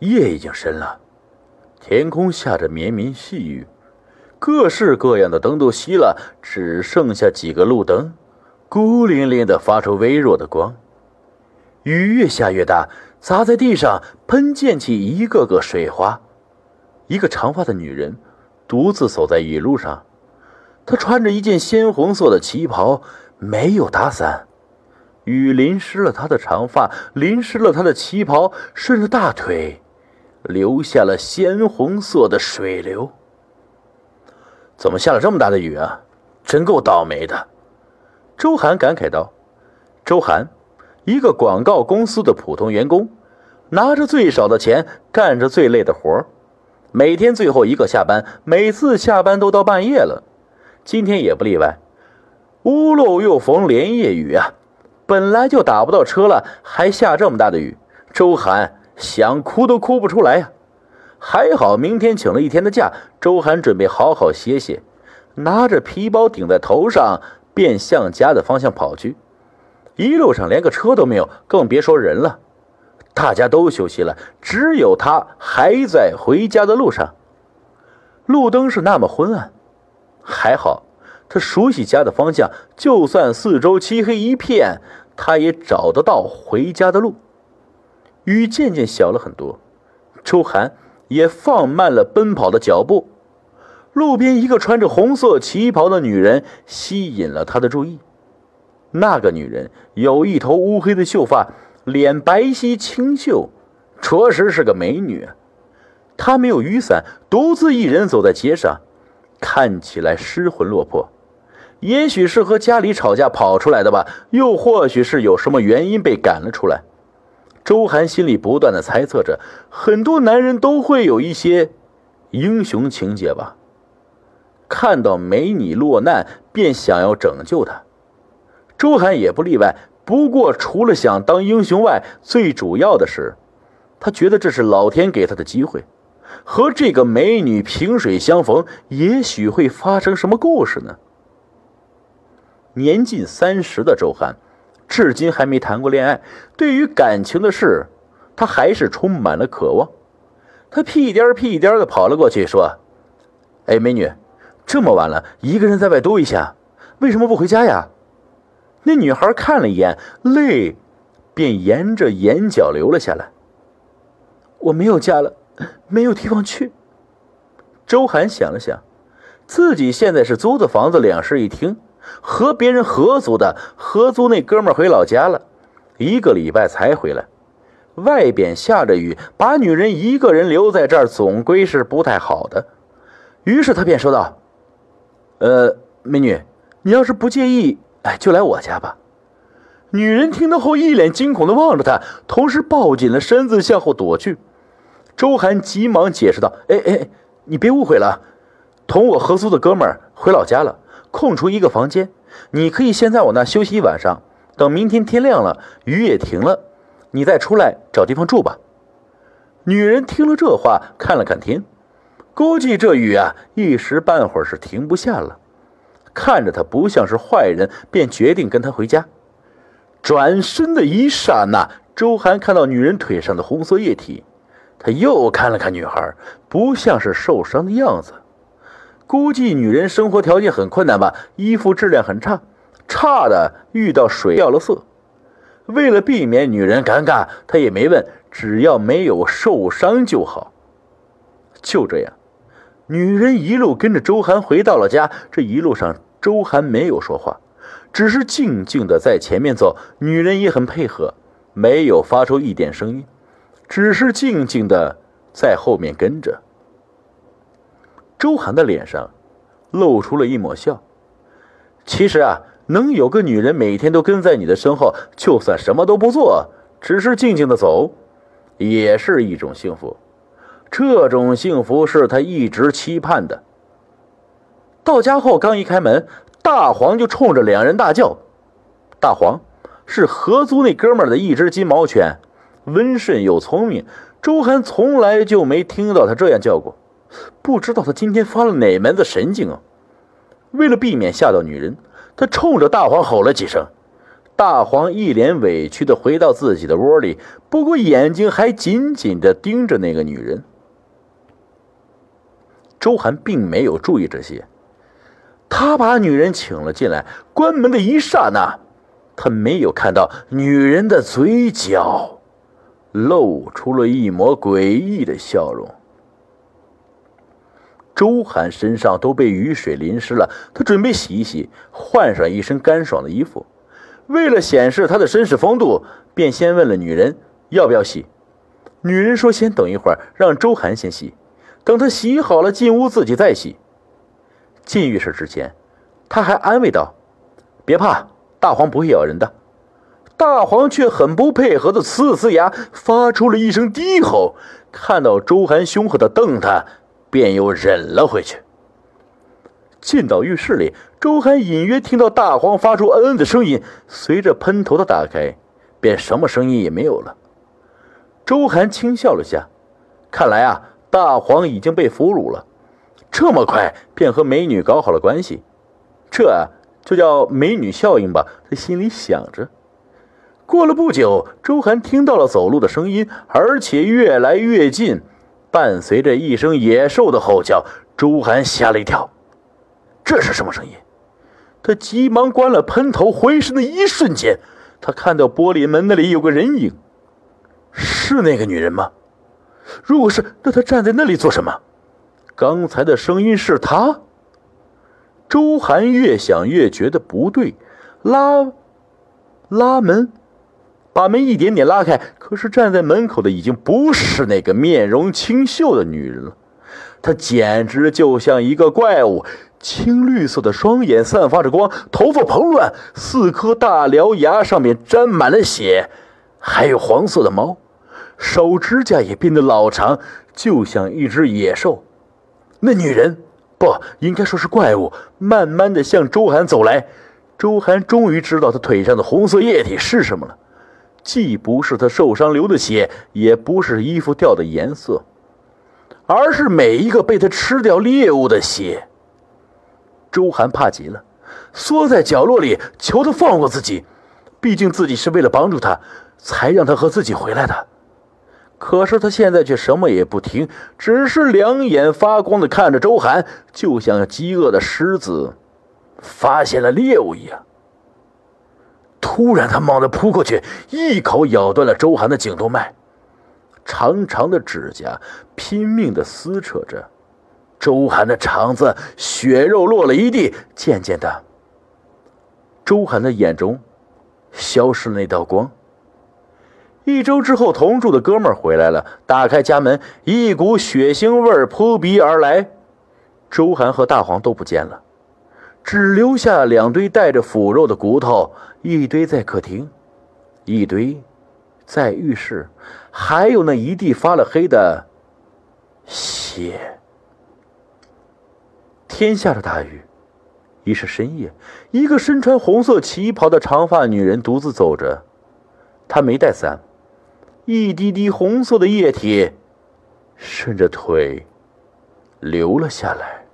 夜已经深了，天空下着绵绵细雨，各式各样的灯都熄了，只剩下几个路灯，孤零零的发出微弱的光。雨越下越大，砸在地上，喷溅起一个个水花。一个长发的女人独自走在雨路上，她穿着一件鲜红色的旗袍，没有打伞。雨淋湿了她的长发，淋湿了她的旗袍，顺着大腿。留下了鲜红色的水流。怎么下了这么大的雨啊？真够倒霉的。周涵感慨道：“周涵，一个广告公司的普通员工，拿着最少的钱，干着最累的活每天最后一个下班，每次下班都到半夜了。今天也不例外。屋漏又逢连夜雨啊！本来就打不到车了，还下这么大的雨。周涵。”想哭都哭不出来呀！还好明天请了一天的假，周涵准备好好歇歇，拿着皮包顶在头上，便向家的方向跑去。一路上连个车都没有，更别说人了。大家都休息了，只有他还在回家的路上。路灯是那么昏暗，还好他熟悉家的方向，就算四周漆黑一片，他也找得到回家的路。雨渐渐小了很多，周涵也放慢了奔跑的脚步。路边一个穿着红色旗袍的女人吸引了他的注意。那个女人有一头乌黑的秀发，脸白皙清秀，着实是个美女。她没有雨伞，独自一人走在街上，看起来失魂落魄。也许是和家里吵架跑出来的吧，又或许是有什么原因被赶了出来。周涵心里不断的猜测着，很多男人都会有一些英雄情节吧。看到美女落难，便想要拯救她。周涵也不例外。不过，除了想当英雄外，最主要的是，他觉得这是老天给他的机会，和这个美女萍水相逢，也许会发生什么故事呢？年近三十的周涵。至今还没谈过恋爱，对于感情的事，他还是充满了渴望。他屁颠屁颠的跑了过去，说：“哎，美女，这么晚了，一个人在外兜一下，为什么不回家呀？”那女孩看了一眼，泪便沿着眼角流了下来。我没有家了，没有地方去。周涵想了想，自己现在是租的房子，两室一厅。和别人合租的，合租那哥们回老家了，一个礼拜才回来。外边下着雨，把女人一个人留在这儿，总归是不太好的。于是他便说道：“呃，美女，你要是不介意，哎，就来我家吧。”女人听到后，一脸惊恐的望着他，同时抱紧了身子向后躲去。周涵急忙解释道：“哎哎，你别误会了，同我合租的哥们儿回老家了。”空出一个房间，你可以先在我那休息一晚上。等明天天亮了，雨也停了，你再出来找地方住吧。女人听了这话，看了看天，估计这雨啊一时半会儿是停不下了。看着他不像是坏人，便决定跟他回家。转身的一刹那，周涵看到女人腿上的红色液体，他又看了看女孩，不像是受伤的样子。估计女人生活条件很困难吧，衣服质量很差，差的遇到水掉了色。为了避免女人尴尬，他也没问，只要没有受伤就好。就这样，女人一路跟着周涵回到了家。这一路上，周涵没有说话，只是静静的在前面走。女人也很配合，没有发出一点声音，只是静静的在后面跟着。周涵的脸上露出了一抹笑。其实啊，能有个女人每天都跟在你的身后，就算什么都不做，只是静静的走，也是一种幸福。这种幸福是他一直期盼的。到家后，刚一开门，大黄就冲着两人大叫。大黄是合租那哥们的一只金毛犬，温顺又聪明。周涵从来就没听到他这样叫过。不知道他今天发了哪门子神经啊！为了避免吓到女人，他冲着大黄吼了几声。大黄一脸委屈的回到自己的窝里，不过眼睛还紧紧的盯着那个女人。周涵并没有注意这些，他把女人请了进来，关门的一刹那，他没有看到女人的嘴角露出了一抹诡异的笑容。周涵身上都被雨水淋湿了，他准备洗一洗，换上一身干爽的衣服。为了显示他的绅士风度，便先问了女人要不要洗。女人说：“先等一会儿，让周涵先洗，等他洗好了进屋自己再洗。”进浴室之前，他还安慰道：“别怕，大黄不会咬人的。”大黄却很不配合的呲呲牙，发出了一声低吼。看到周涵凶狠的瞪他。便又忍了回去。进到浴室里，周涵隐约听到大黄发出嗯嗯的声音。随着喷头的打开，便什么声音也没有了。周涵轻笑了下，看来啊，大黄已经被俘虏了。这么快便和美女搞好了关系，这就叫美女效应吧。他心里想着。过了不久，周涵听到了走路的声音，而且越来越近。伴随着一声野兽的吼叫，周涵吓了一跳。这是什么声音？他急忙关了喷头，回身的一瞬间，他看到玻璃门那里有个人影。是那个女人吗？如果是，那她站在那里做什么？刚才的声音是她。周涵越想越觉得不对，拉，拉门。把门一点点拉开，可是站在门口的已经不是那个面容清秀的女人了，她简直就像一个怪物，青绿色的双眼散发着光，头发蓬乱，四颗大獠牙上面沾满了血，还有黄色的毛，手指甲也变得老长，就像一只野兽。那女人，不应该说是怪物，慢慢的向周涵走来。周涵终于知道她腿上的红色液体是什么了。既不是他受伤流的血，也不是衣服掉的颜色，而是每一个被他吃掉猎物的血。周涵怕极了，缩在角落里求他放过自己，毕竟自己是为了帮助他，才让他和自己回来的。可是他现在却什么也不听，只是两眼发光的看着周涵，就像饥饿的狮子发现了猎物一样。突然，他猛地扑过去，一口咬断了周涵的颈动脉，长长的指甲拼命地撕扯着周涵的肠子，血肉落了一地。渐渐的，周涵的眼中消失那道光。一周之后，同住的哥们儿回来了，打开家门，一股血腥味扑鼻而来，周涵和大黄都不见了。只留下两堆带着腐肉的骨头，一堆在客厅，一堆在浴室，还有那一地发了黑的血。天下着大雨，已是深夜。一个身穿红色旗袍的长发女人独自走着，她没带伞，一滴滴红色的液体顺着腿流了下来。